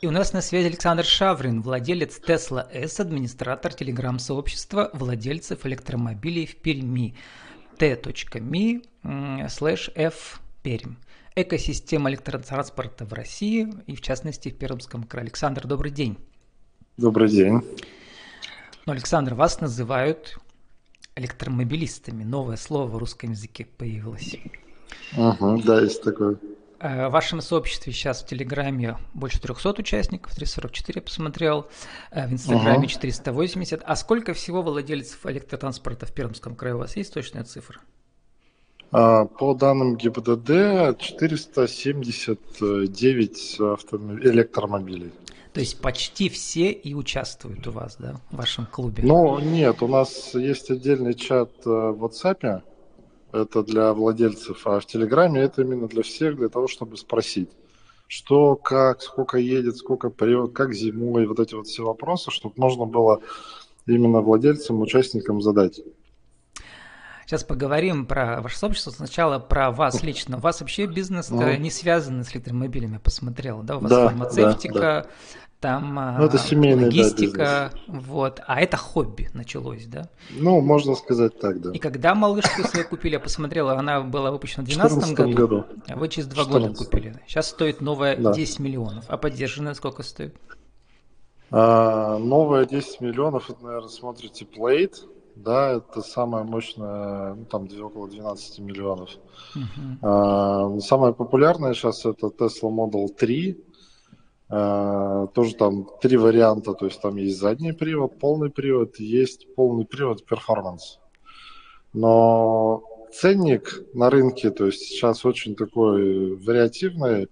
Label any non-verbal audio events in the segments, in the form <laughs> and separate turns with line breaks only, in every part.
И у нас на связи Александр Шаврин, владелец Tesla S, администратор телеграм-сообщества владельцев электромобилей в Перми t.me slash f Пермь. Экосистема электротранспорта в России и, в частности, в Пермском крае. Александр, добрый день.
Добрый день.
Ну, Александр, вас называют электромобилистами. Новое слово в русском языке появилось.
Угу, да, есть такое.
Э, в вашем сообществе сейчас в Телеграме больше 300 участников, 344 я посмотрел, э, в Инстаграме 480. А сколько всего владельцев электротранспорта в Пермском крае у вас есть точная цифра?
А, по данным ГИБДД 479 автомоб... электромобилей.
То есть почти все и участвуют у вас, да, в вашем клубе?
Ну, нет, у нас есть отдельный чат э, в WhatsApp, это для владельцев, а в Телеграме это именно для всех, для того, чтобы спросить, что, как, сколько едет, сколько прет, как зимой, вот эти вот все вопросы, чтобы можно было именно владельцам, участникам задать.
Сейчас поговорим про ваше сообщество. Сначала про вас лично. У вас вообще бизнес ну. не связан с электромобилями, посмотрел, да? У вас да, фармацевтика, да, да там ну, это семейный, логистика, да, вот, а это хобби началось, да?
Ну, можно сказать так, да.
И когда малышку свою купили, я посмотрел, она была выпущена в 2012 году, году, а вы через два года купили. Сейчас стоит новая да. 10 миллионов, а поддержанная сколько стоит?
А, новая 10 миллионов, это, наверное, смотрите, Plate, да, это самая мощная, ну, там около 12 миллионов. Uh-huh. Самая популярная сейчас это Tesla Model 3, а, тоже там три варианта, то есть там есть задний привод, полный привод, есть полный привод перформанс. Но ценник на рынке, то есть сейчас очень такой вариативный,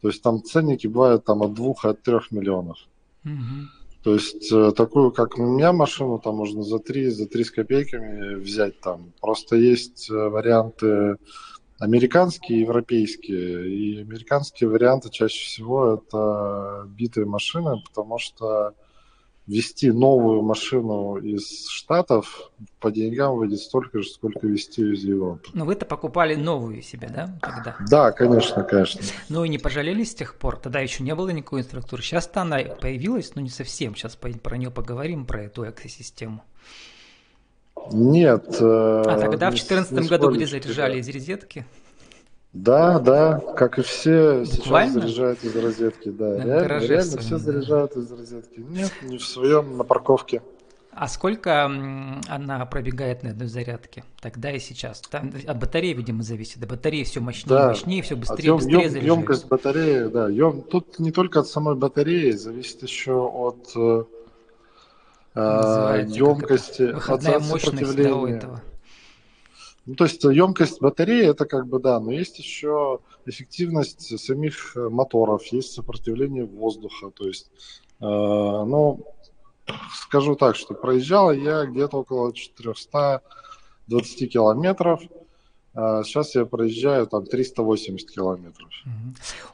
то есть там ценники бывают там от двух, от трех миллионов. Mm-hmm. То есть э, такую, как у меня машину, там можно за три, за три с копейками взять там. Просто есть э, варианты американские и европейские. И американские варианты чаще всего это битые машины, потому что вести новую машину из Штатов по деньгам выйдет столько же, сколько вести из Европы.
Но вы-то покупали новую себе, да, тогда?
Да, конечно, конечно.
Ну и не пожалели с тех пор? Тогда еще не было никакой инфраструктуры. Сейчас-то она появилась, но не совсем. Сейчас про нее поговорим, про эту экосистему.
Нет.
Э, а тогда в 2014 году где заряжали из розетки?
Да, да, как и все Буквально? сейчас заряжают из розетки, да. На реально, реально все заряжают из розетки. Нет, не в своем, на парковке.
А сколько она пробегает на одной зарядке? Тогда и сейчас. Там от батареи, видимо, зависит. От батареи все мощнее, да. мощнее, все быстрее, ем, быстрее
ем, Емкость батареи, да. Ем, тут не только от самой батареи, зависит еще от э, емкости, от, от сопротивления. Да, ну, то есть емкость батареи это как бы да, но есть еще эффективность самих э, моторов, есть сопротивление воздуха. То есть, э, ну, скажу так, что проезжал я где-то около 420 километров. Сейчас а, я проезжаю там 380 километров.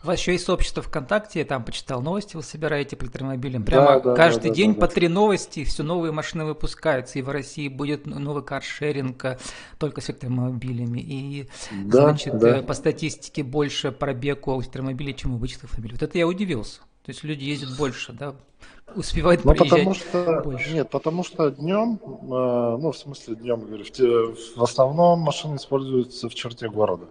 У вас еще есть сообщество ВКонтакте, я там почитал новости, вы собираете по электромобилям. Прямо да, да, каждый да, день да, по да. три новости, все новые машины выпускаются. И в России будет новый каршеринг только с электромобилями. И, да, значит, да. Э, по статистике больше пробег у электромобилей, чем у обычных автомобилей. Вот это я удивился. То есть люди ездят больше, да, успевают ну,
потому что, больше. Нет, потому что днем, э, ну, в смысле днем, говорю, в, в основном машины используются в черте города.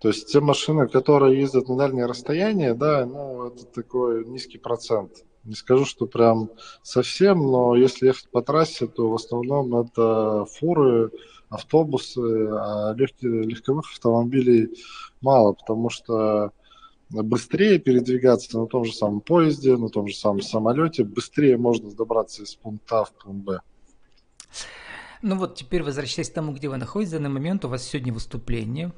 То есть те машины, которые ездят на дальние расстояния, да, ну, это такой низкий процент. Не скажу, что прям совсем, но если ехать по трассе, то в основном это фуры, автобусы, а легких, легковых автомобилей мало, потому что быстрее передвигаться на том же самом поезде, на том же самом самолете, быстрее можно добраться из пункта А в пункт Б.
Ну вот теперь возвращаясь к тому, где вы находитесь, в данный момент у вас сегодня выступление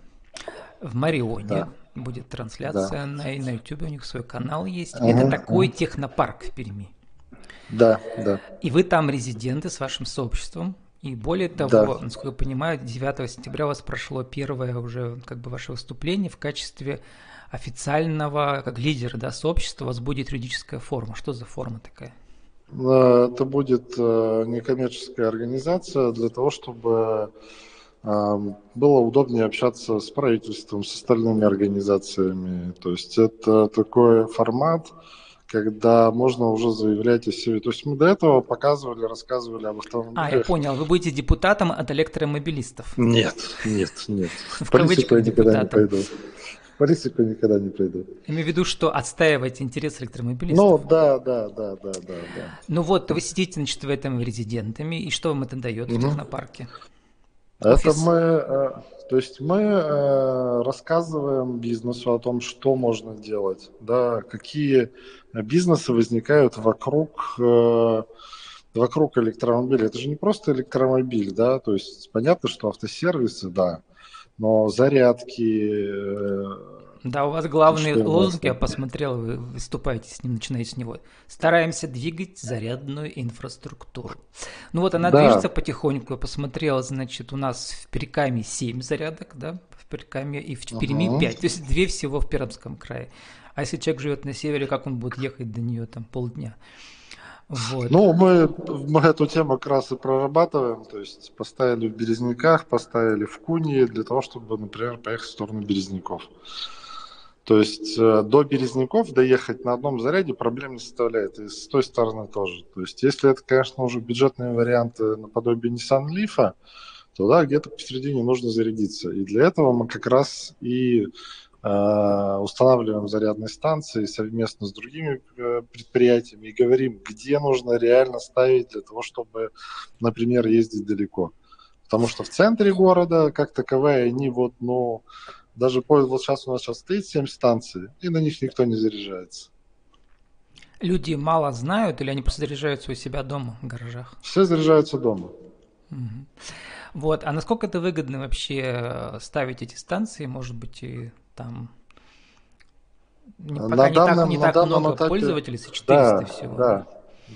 в Марионе. Да. Будет трансляция да. на, на YouTube, у них свой канал есть. Ага, Это такой ага. технопарк в Перми.
Да, да.
И вы там резиденты с вашим сообществом. И более того, да. насколько я понимаю, 9 сентября у вас прошло первое уже как бы ваше выступление в качестве официального, как лидера да, сообщества, у вас будет юридическая форма. Что за форма такая?
Э, это будет э, некоммерческая организация для того, чтобы э, было удобнее общаться с правительством, с остальными организациями. То есть это такой формат, когда можно уже заявлять о себе. То есть мы до этого показывали, рассказывали об автомобилях.
А, я понял, вы будете депутатом от электромобилистов.
Нет, нет, нет. В политику я никогда не пойду. Политику никогда не пойду.
Имею в виду, что отстаивать интерес электромобилистов.
Ну, да, да, да, да, да, да.
Ну вот, вы сидите, значит, в этом резидентами, и что вам это дает угу. в технопарке?
Это Офис? мы, э, то есть мы э, рассказываем бизнесу о том, что можно делать, да, какие бизнесы возникают вокруг э, вокруг электромобиля. Это же не просто электромобиль, да, то есть понятно, что автосервисы, да, но зарядки,
да, у вас главный лозунг, я посмотрел, вы выступаете с ним, начинаете с него. Стараемся двигать зарядную инфраструктуру. Ну вот она да. движется потихоньку, я посмотрел, значит, у нас в Перекаме 7 зарядок, да, в Перекаме и в Перми угу. 5, то есть две всего в Пермском крае. А если человек живет на севере, как он будет ехать до нее там полдня?
Вот. Ну, мы, мы эту тему как раз и прорабатываем, то есть поставили в Березняках, поставили в Кунье для того, чтобы, например, поехать в сторону Березняков. То есть э, до Березняков доехать на одном заряде проблем не составляет. И с той стороны тоже. То есть если это, конечно, уже бюджетные варианты наподобие Nissan Leaf, то да, где-то посередине нужно зарядиться. И для этого мы как раз и устанавливаем зарядные станции совместно с другими э, предприятиями и говорим, где нужно реально ставить для того, чтобы, например, ездить далеко. Потому что в центре города, как таковая, они вот, ну, даже вот сейчас у нас сейчас стоит 7 станций, и на них никто не заряжается.
Люди мало знают или они просто заряжаются у себя дома, в гаражах?
Все заряжаются дома.
Угу. Вот, а насколько это выгодно вообще э, ставить эти станции, может быть, и там
не, пока на не данном, так, не на так много этапе,
пользователей, с 400
да,
всего.
Да,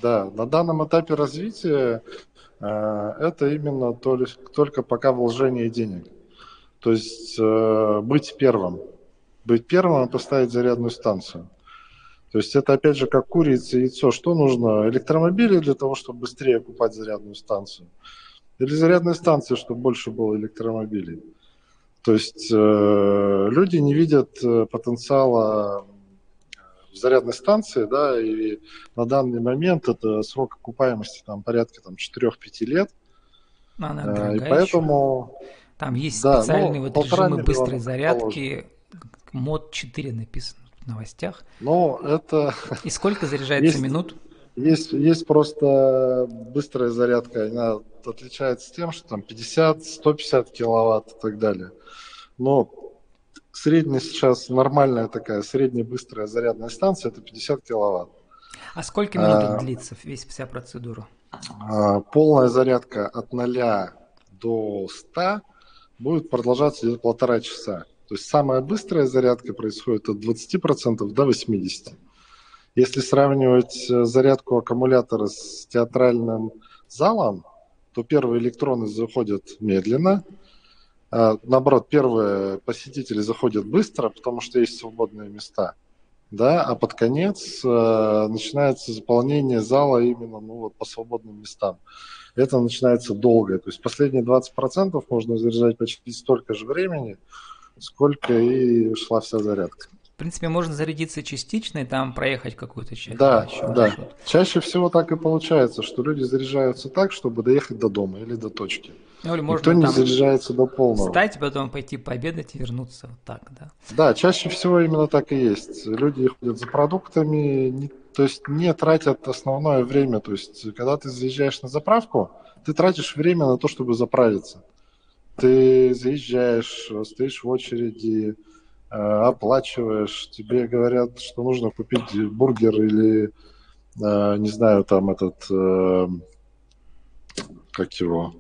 да, на данном этапе развития э, это именно только пока вложение денег. То есть э, быть первым. Быть первым и поставить зарядную станцию. То есть это опять же как курица и яйцо. Что нужно? Электромобили для того, чтобы быстрее купать зарядную станцию? Или зарядная станция, чтобы больше было электромобилей? То есть э, люди не видят э, потенциала в зарядной станции, да, и на данный момент это срок окупаемости там порядка там 4-5 лет.
Она
э, и поэтому
еще. Там есть да, специальные ну, вот режимы быстрой зарядки. Мод 4 написано в новостях.
Ну, это...
И сколько заряжается <laughs> есть, минут?
Есть, есть просто быстрая зарядка. Она отличается тем, что там 50, 150 киловатт и так далее. Но средняя сейчас нормальная такая, средняя быстрая зарядная станция это 50 киловатт.
А сколько минут а, длится весь вся процедура?
А, полная зарядка от 0 до 100 будет продолжаться где-то полтора часа. То есть самая быстрая зарядка происходит от 20% до 80%. Если сравнивать э, зарядку аккумулятора с театральным залом, то первые электроны заходят медленно, а, наоборот, первые посетители заходят быстро, потому что есть свободные места, да, а под конец э, начинается заполнение зала именно ну, вот, по свободным местам это начинается долго. То есть последние 20% можно заряжать почти столько же времени, сколько и шла вся зарядка.
В принципе, можно зарядиться частично и там проехать какую-то часть.
Да, да. Маршрут. Чаще всего так и получается, что люди заряжаются так, чтобы доехать до дома или до точки. Ну, или можно Никто не заряжается до полного.
Встать, потом пойти пообедать и вернуться вот так, да.
Да, чаще всего именно так и есть. Люди ходят за продуктами, не, то есть не тратят основное время. То есть, когда ты заезжаешь на заправку, ты тратишь время на то, чтобы заправиться. Ты заезжаешь, стоишь в очереди, оплачиваешь, тебе говорят, что нужно купить бургер или, э, не знаю, там этот, э, как его,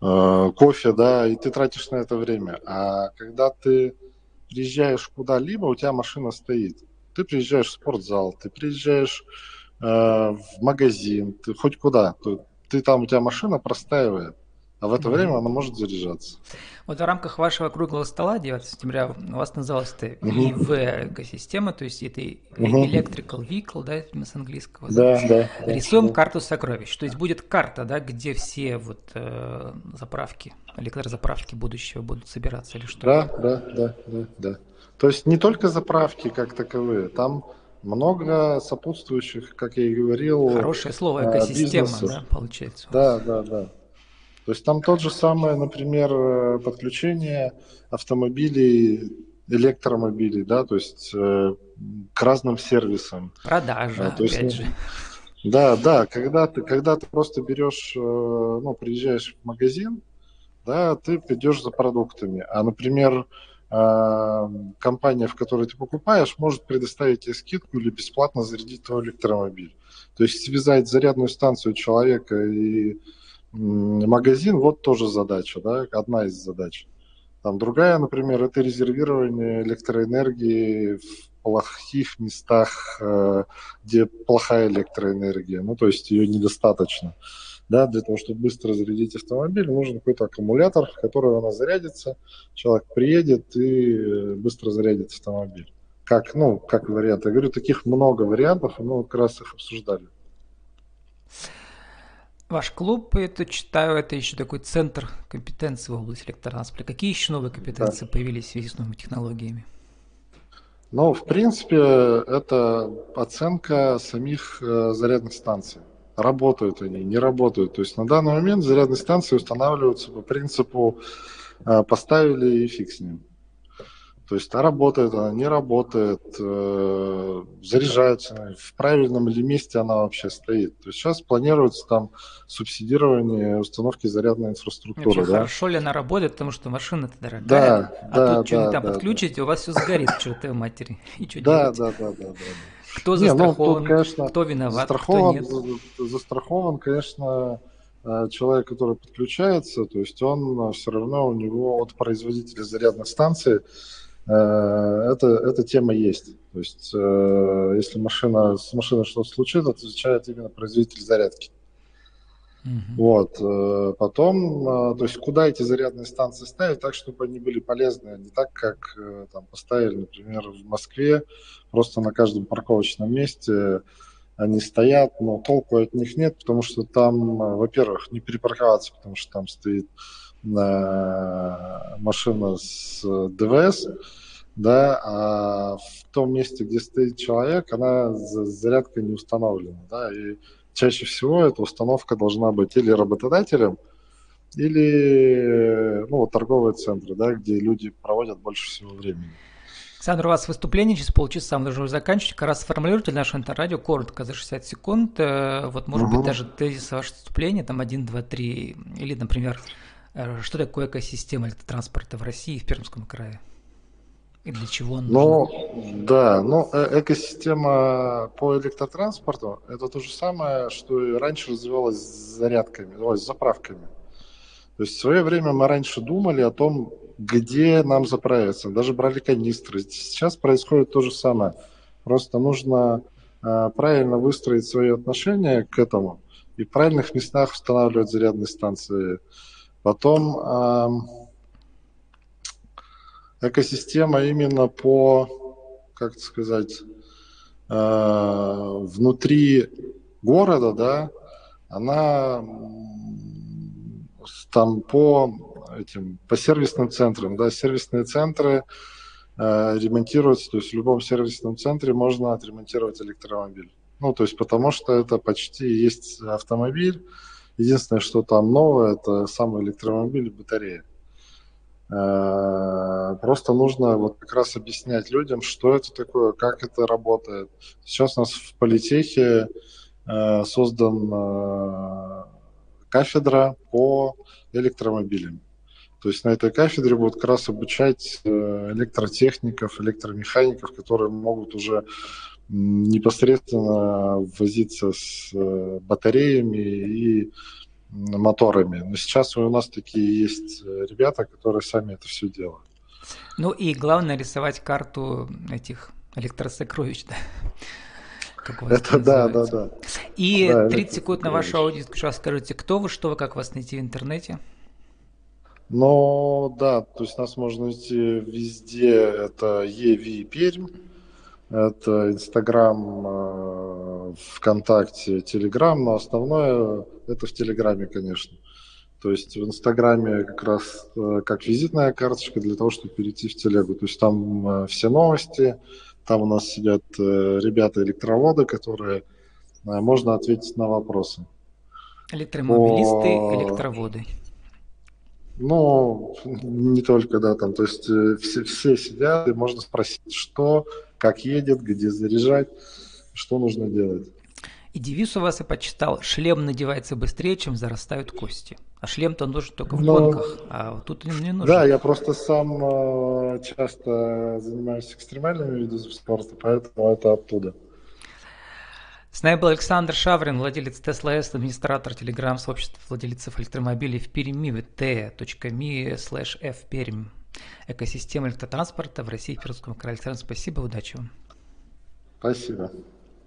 кофе, да, и ты тратишь на это время. А когда ты приезжаешь куда-либо, у тебя машина стоит. Ты приезжаешь в спортзал, ты приезжаешь э, в магазин, ты хоть куда. Ты там, у тебя машина простаивает, а в это mm-hmm. время она может заряжаться.
Вот в рамках вашего круглого стола 9 сентября у вас называлась это EV экосистема, то есть это Electrical Vehicle, да, с английского.
Да, да.
Рисуем
да.
карту сокровищ, то есть будет карта, да, где все вот э, заправки, электрозаправки будущего будут собираться или что?
Да, да, да, да, да. То есть не только заправки как таковые, там много сопутствующих, как я и говорил.
Хорошее слово экосистема, бизнесов. да, получается.
Да, да, да. То есть там тот же самый, например, э, подключение автомобилей, электромобилей, да, то есть э, к разным сервисам.
Продажа,
то есть,
опять же.
Да, да, когда ты, когда ты просто берешь, э, ну, приезжаешь в магазин, да, ты придешь за продуктами. А, например, компания, в которой ты покупаешь, может предоставить тебе скидку или бесплатно зарядить твой электромобиль. То есть связать зарядную станцию человека и магазин, вот тоже задача, да, одна из задач. Там другая, например, это резервирование электроэнергии в плохих местах, э, где плохая электроэнергия, ну, то есть ее недостаточно. Да, для того, чтобы быстро зарядить автомобиль, нужен какой-то аккумулятор, который она зарядится, человек приедет и э, быстро зарядит автомобиль. Как, ну, как вариант. Я говорю, таких много вариантов, и мы как раз их обсуждали.
Ваш клуб, это читаю, это еще такой центр компетенции в области электротранспорта. Какие еще новые компетенции да. появились в связи с новыми технологиями?
Ну, в принципе, это оценка самих э, зарядных станций. Работают они, не работают. То есть на данный момент зарядные станции устанавливаются по принципу э, поставили и фиг с ним. То есть, а работает она, не работает, э, заряжается, в правильном ли месте она вообще стоит. То есть сейчас планируется там субсидирование установки зарядной инфраструктуры. Вообще,
да? Хорошо ли она работает, потому что машина-то дорогая. Да, а да, тут что-нибудь да, там да, подключите, да. у вас все сгорит чертовой матери. <laughs> И что
да, да, да, да, да.
Кто застрахован, ну, тут, конечно, кто виноват, застрахован, кто нет.
Застрахован, конечно, э, человек, который подключается, то есть он все равно у него от производителя зарядных станций Э, это, эта тема есть. То есть, э, если машина, с машиной что-то случится, отвечает именно производитель зарядки. Uh-huh. Вот. Э, потом, то есть, куда эти зарядные станции ставить, так, чтобы они были полезны, а не так, как там поставили, например, в Москве, просто на каждом парковочном месте они стоят, но толку от них нет, потому что там, во-первых, не перепарковаться, потому что там стоит машина с ДВС, да, а в том месте, где стоит человек, она зарядка не установлена, да, и чаще всего эта установка должна быть или работодателем, или ну, торговые центры, да, где люди проводят больше всего времени.
Александр, у вас выступление через полчаса, мы должны заканчивать. Как раз сформулируйте наше интеррадио коротко, за 60 секунд. Э, вот, может угу. быть, даже тезис вашего выступления, там 1, 2, 3, или, например, Э, что такое экосистема электротранспорта в России и в Пермском крае? И для чего он
Ну, да, ну, э, экосистема по электротранспорту – это то же самое, что и раньше развивалось с зарядками, ой, с заправками. То есть в свое время мы раньше думали о том, где нам заправиться, даже брали канистры. Сейчас происходит то же самое. Просто нужно э, правильно выстроить свои отношения к этому и в правильных местах устанавливать зарядные станции – Потом экосистема именно по, как сказать, э, внутри города, да, она там по этим по сервисным центрам, да, сервисные центры э, ремонтируются, то есть в любом сервисном центре можно отремонтировать электромобиль. Ну, то есть потому что это почти есть автомобиль, Единственное, что там новое, это самый электромобиль и батарея. Э, просто нужно вот как раз объяснять людям, что это такое, как это работает. Сейчас у нас в политехе э, создан э, кафедра по электромобилям. То есть на этой кафедре будут как раз обучать электротехников, электромехаников, которые могут уже непосредственно возиться с э, батареями и моторами. Но сейчас у нас такие есть э, ребята, которые сами это все делают.
Ну и главное рисовать карту этих электросокровищ, да?
Как у вас это да, да, да.
И да, 30 секунд на вашу аудиторию. Скажите, кто вы, что вы, как вас найти в интернете?
Ну, да, то есть нас можно найти везде. Это EV Пермь. Это Инстаграм, э, ВКонтакте, Телеграм, но основное это в Телеграме, конечно. То есть в Инстаграме как раз э, как визитная карточка для того, чтобы перейти в Телегу. То есть там э, все новости, Там у нас сидят ребята-электроводы, которые можно ответить на вопросы.
Электромобилисты, По... электроводы.
Ну, не только, да, там, то есть все, все сидят, и можно спросить, что, как едет, где заряжать, что нужно делать.
И девиз у вас я почитал, шлем надевается быстрее, чем зарастают кости. А шлем-то нужен только в Но... гонках, а тут не нужен.
Да, я просто сам э, часто занимаюсь экстремальными видами спорта, поэтому это оттуда.
С нами был Александр Шаврин, владелец Tesla S, администратор Telegram сообщества владельцев электромобилей в Перми, t.me slash fperm. Экосистема электротранспорта в России и Пермском крае. Александр, спасибо, удачи вам.
Спасибо.